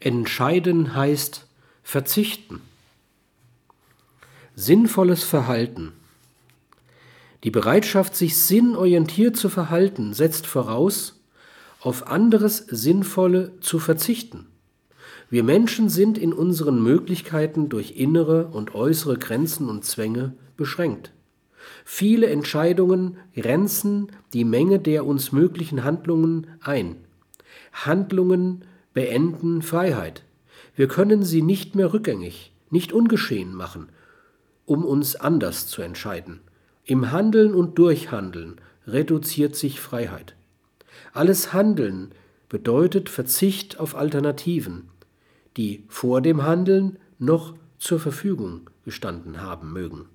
Entscheiden heißt verzichten. Sinnvolles Verhalten. Die Bereitschaft, sich sinnorientiert zu verhalten, setzt voraus, auf anderes Sinnvolle zu verzichten. Wir Menschen sind in unseren Möglichkeiten durch innere und äußere Grenzen und Zwänge beschränkt. Viele Entscheidungen grenzen die Menge der uns möglichen Handlungen ein. Handlungen beenden Freiheit. Wir können sie nicht mehr rückgängig, nicht ungeschehen machen, um uns anders zu entscheiden. Im Handeln und Durchhandeln reduziert sich Freiheit. Alles Handeln bedeutet Verzicht auf Alternativen, die vor dem Handeln noch zur Verfügung gestanden haben mögen.